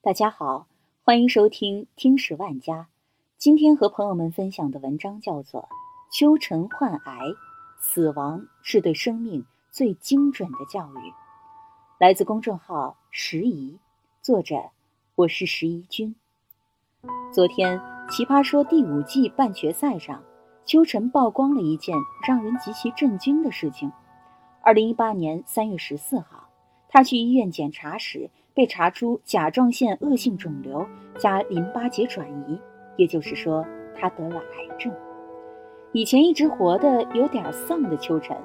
大家好，欢迎收听《听史万家》。今天和朋友们分享的文章叫做《秋晨患癌，死亡是对生命最精准的教育》，来自公众号“时宜”，作者我是石宜君。昨天《奇葩说》第五季半决赛上，秋晨曝光了一件让人极其震惊的事情：二零一八年三月十四号，他去医院检查时。被查出甲状腺恶性肿瘤加淋巴结转移，也就是说，他得了癌症。以前一直活得有点丧的秋晨，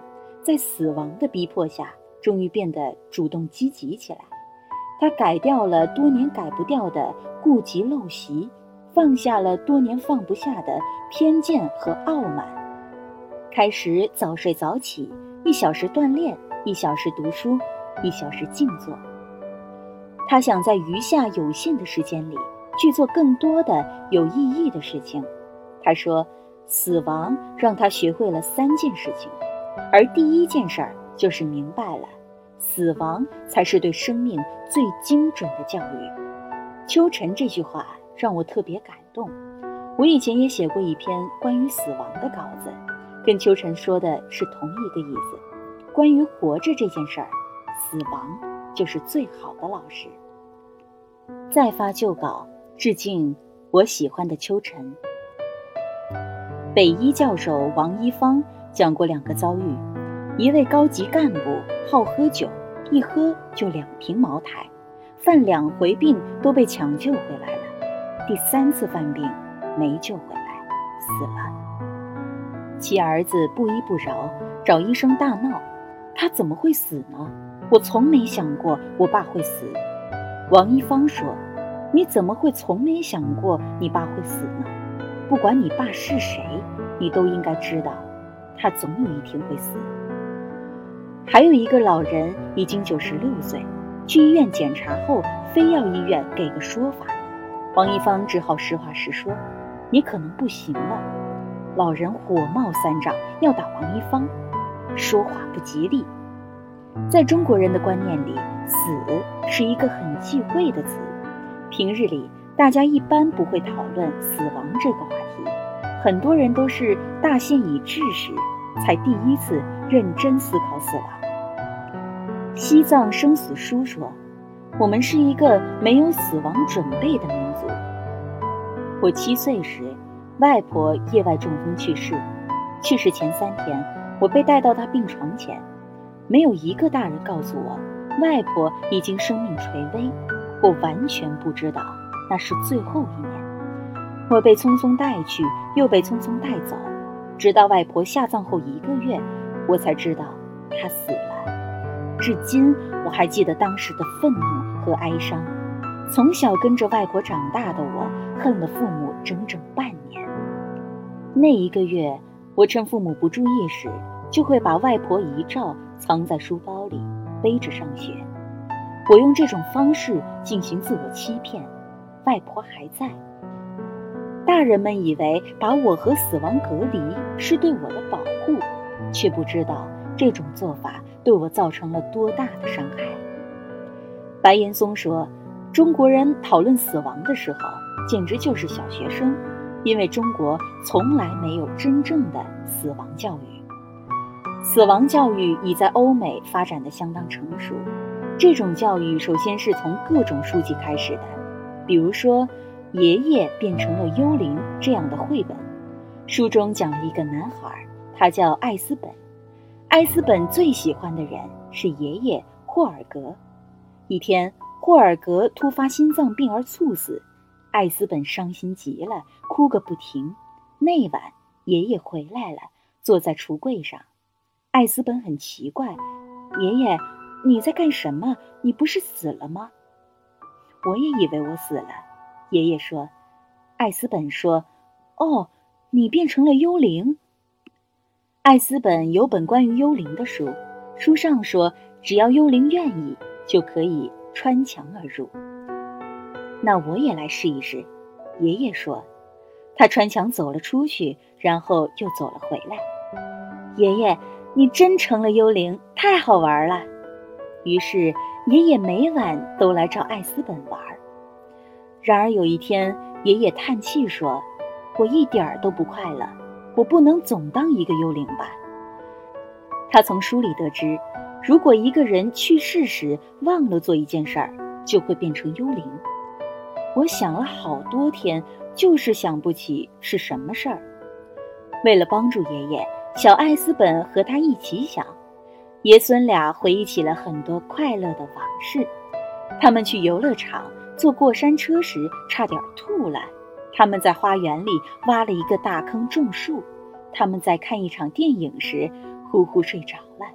在死亡的逼迫下，终于变得主动积极起来。他改掉了多年改不掉的顾及陋习，放下了多年放不下的偏见和傲慢，开始早睡早起，一小时锻炼，一小时读书，一小时静坐。他想在余下有限的时间里去做更多的有意义的事情。他说：“死亡让他学会了三件事情，而第一件事儿就是明白了，死亡才是对生命最精准的教育。”秋晨这句话让我特别感动。我以前也写过一篇关于死亡的稿子，跟秋晨说的是同一个意思。关于活着这件事儿，死亡。就是最好的老师。再发旧稿，致敬我喜欢的秋晨。北医教授王一方讲过两个遭遇：一位高级干部好喝酒，一喝就两瓶茅台，犯两回病都被抢救回来了，第三次犯病没救回来，死了。其儿子不依不饶，找医生大闹：“他怎么会死呢？”我从没想过我爸会死，王一芳说：“你怎么会从没想过你爸会死呢？不管你爸是谁，你都应该知道，他总有一天会死。”还有一个老人已经九十六岁，去医院检查后，非要医院给个说法，王一芳只好实话实说：“你可能不行了。”老人火冒三丈，要打王一芳，说话不吉利。在中国人的观念里，死是一个很忌讳的词。平日里，大家一般不会讨论死亡这个话题。很多人都是大限已至时，才第一次认真思考死亡。《西藏生死书》说：“我们是一个没有死亡准备的民族。”我七岁时，外婆意外中风去世。去世前三天，我被带到她病床前。没有一个大人告诉我，外婆已经生命垂危。我完全不知道那是最后一年。我被匆匆带去，又被匆匆带走，直到外婆下葬后一个月，我才知道她死了。至今我还记得当时的愤怒和哀伤。从小跟着外婆长大的我，恨了父母整整半年。那一个月，我趁父母不注意时，就会把外婆遗照。藏在书包里，背着上学。我用这种方式进行自我欺骗，外婆还在。大人们以为把我和死亡隔离是对我的保护，却不知道这种做法对我造成了多大的伤害。白岩松说：“中国人讨论死亡的时候，简直就是小学生，因为中国从来没有真正的死亡教育。”死亡教育已在欧美发展的相当成熟。这种教育首先是从各种书籍开始的，比如说《爷爷变成了幽灵》这样的绘本。书中讲了一个男孩，他叫艾斯本。艾斯本最喜欢的人是爷爷霍尔格。一天，霍尔格突发心脏病而猝死，艾斯本伤心极了，哭个不停。那晚，爷爷回来了，坐在橱柜上。艾斯本很奇怪，爷爷，你在干什么？你不是死了吗？我也以为我死了。爷爷说。艾斯本说：“哦，你变成了幽灵。”艾斯本有本关于幽灵的书，书上说，只要幽灵愿意，就可以穿墙而入。那我也来试一试。爷爷说，他穿墙走了出去，然后又走了回来。爷爷。你真成了幽灵，太好玩了。于是爷爷每晚都来找艾斯本玩。然而有一天，爷爷叹气说：“我一点儿都不快乐，我不能总当一个幽灵吧。”他从书里得知，如果一个人去世时忘了做一件事儿，就会变成幽灵。我想了好多天，就是想不起是什么事儿。为了帮助爷爷，小艾斯本和他一起想，爷孙俩回忆起了很多快乐的往事。他们去游乐场坐过山车时差点吐了，他们在花园里挖了一个大坑种树，他们在看一场电影时。呼呼睡着了。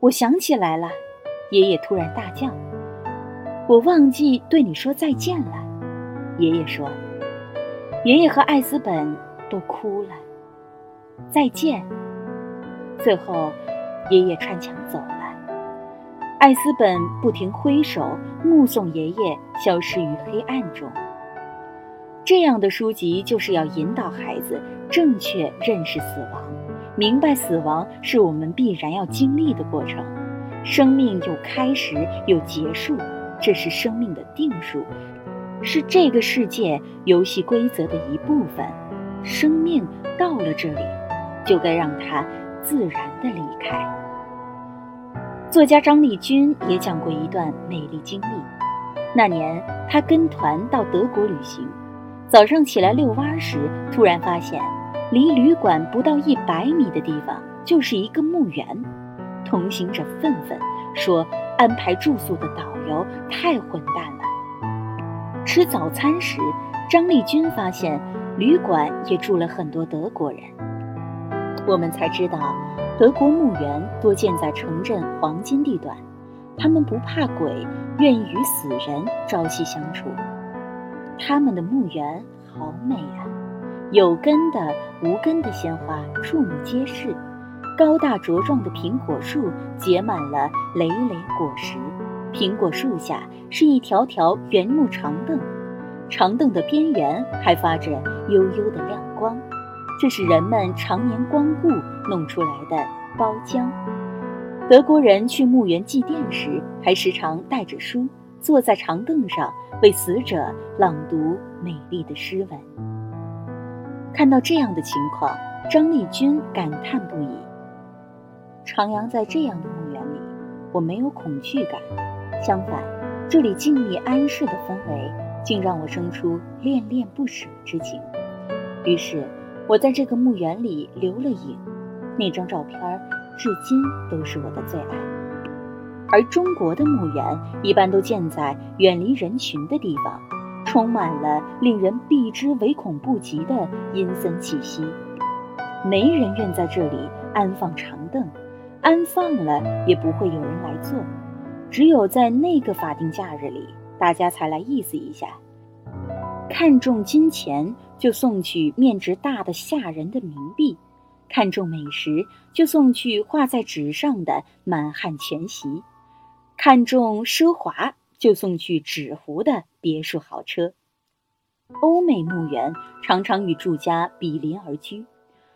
我想起来了，爷爷突然大叫：“我忘记对你说再见了。”爷爷说：“爷爷和艾斯本都哭了。”再见。最后，爷爷穿墙走了。艾斯本不停挥手，目送爷爷消失于黑暗中。这样的书籍就是要引导孩子正确认识死亡。明白死亡是我们必然要经历的过程，生命有开始有结束，这是生命的定数，是这个世界游戏规则的一部分。生命到了这里，就该让他自然的离开。作家张丽君也讲过一段美丽经历，那年他跟团到德国旅行，早上起来遛弯时，突然发现。离旅馆不到一百米的地方就是一个墓园，同行者愤愤说：“安排住宿的导游太混蛋了。”吃早餐时，张丽君发现旅馆也住了很多德国人。我们才知道，德国墓园多建在城镇黄金地段，他们不怕鬼，愿意与死人朝夕相处。他们的墓园好美啊！有根的、无根的鲜花触目皆是，高大茁壮的苹果树结满了累累果实。苹果树下是一条条原木长凳，长凳的边缘还发着幽幽的亮光，这是人们常年光顾弄出来的包浆。德国人去墓园祭奠时，还时常带着书，坐在长凳上为死者朗读美丽的诗文。看到这样的情况，张丽君感叹不已。徜徉在这样的墓园里，我没有恐惧感，相反，这里静谧安适的氛围竟让我生出恋恋不舍之情。于是，我在这个墓园里留了影，那张照片至今都是我的最爱。而中国的墓园一般都建在远离人群的地方。充满了令人避之唯恐不及的阴森气息，没人愿在这里安放长凳，安放了也不会有人来坐。只有在那个法定假日里，大家才来意思一下。看重金钱，就送去面值大的吓人的冥币；看重美食，就送去画在纸上的满汉全席；看重奢华。就送去纸糊的别墅豪车。欧美墓园常常与住家比邻而居，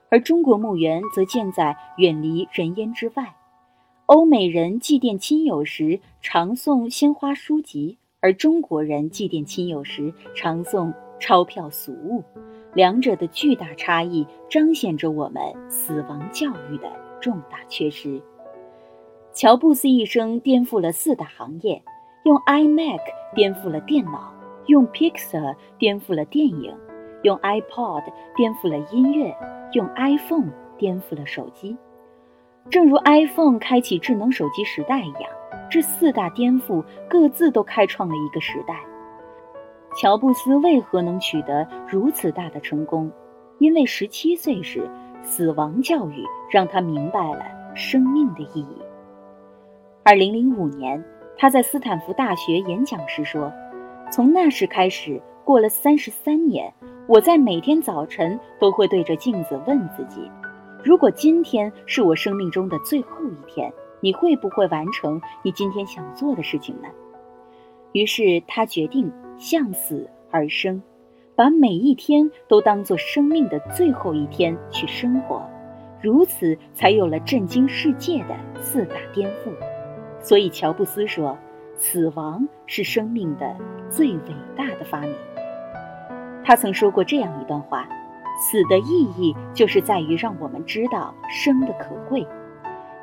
而中国墓园则建在远离人烟之外。欧美人祭奠亲友时常送鲜花书籍，而中国人祭奠亲友时常送钞票俗物。两者的巨大差异彰显着我们死亡教育的重大缺失。乔布斯一生颠覆了四大行业。用 iMac 颠覆了电脑，用 Pixar 颠覆了电影，用 iPod 颠覆了音乐，用 iPhone 颠覆了手机。正如 iPhone 开启智能手机时代一样，这四大颠覆各自都开创了一个时代。乔布斯为何能取得如此大的成功？因为十七岁时，死亡教育让他明白了生命的意义。二零零五年。他在斯坦福大学演讲时说：“从那时开始，过了三十三年，我在每天早晨都会对着镜子问自己：如果今天是我生命中的最后一天，你会不会完成你今天想做的事情呢？”于是他决定向死而生，把每一天都当作生命的最后一天去生活，如此才有了震惊世界的四大颠覆。所以，乔布斯说：“死亡是生命的最伟大的发明。他曾说过这样一段话：死的意义就是在于让我们知道生的可贵。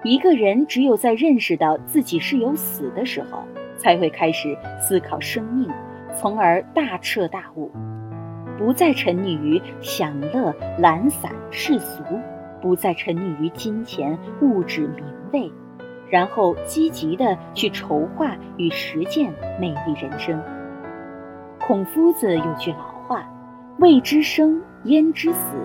一个人只有在认识到自己是有死的时候，才会开始思考生命，从而大彻大悟，不再沉溺于享乐、懒散、世俗，不再沉溺于金钱、物质、名位，然后积极的去筹划与实践美丽人生。孔夫子有句老话：“未知生，焉知死？”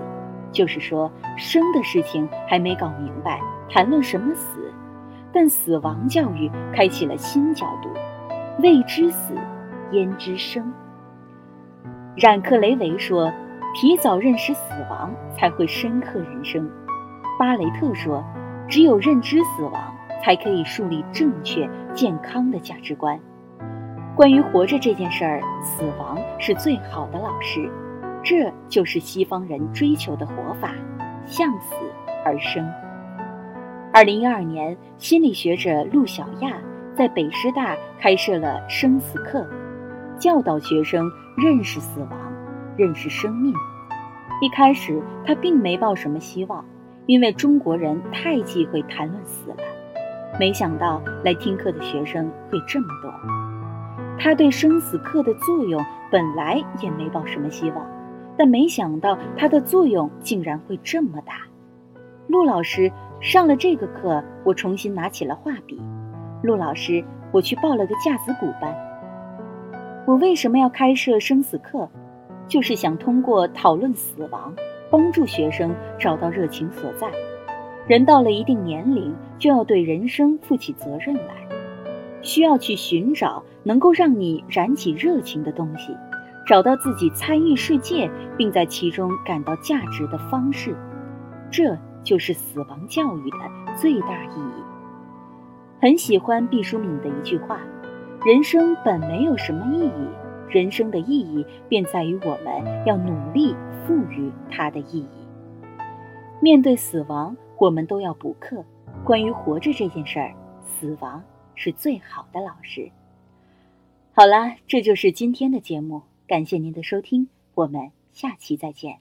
就是说，生的事情还没搞明白。谈论什么死，但死亡教育开启了新角度。未知死，焉知生？冉克雷维说：“提早认识死亡，才会深刻人生。”巴雷特说：“只有认知死亡，才可以树立正确健康的价值观。”关于活着这件事儿，死亡是最好的老师。这就是西方人追求的活法：向死而生。二零一二年，心理学者陆小亚在北师大开设了生死课，教导学生认识死亡、认识生命。一开始，他并没抱什么希望，因为中国人太忌讳谈论死了。没想到来听课的学生会这么多。他对生死课的作用本来也没抱什么希望，但没想到它的作用竟然会这么大。陆老师。上了这个课，我重新拿起了画笔。陆老师，我去报了个架子鼓班。我为什么要开设生死课？就是想通过讨论死亡，帮助学生找到热情所在。人到了一定年龄，就要对人生负起责任来，需要去寻找能够让你燃起热情的东西，找到自己参与世界并在其中感到价值的方式。这。就是死亡教育的最大意义。很喜欢毕淑敏的一句话：“人生本没有什么意义，人生的意义便在于我们要努力赋予它的意义。”面对死亡，我们都要补课。关于活着这件事儿，死亡是最好的老师。好啦，这就是今天的节目，感谢您的收听，我们下期再见。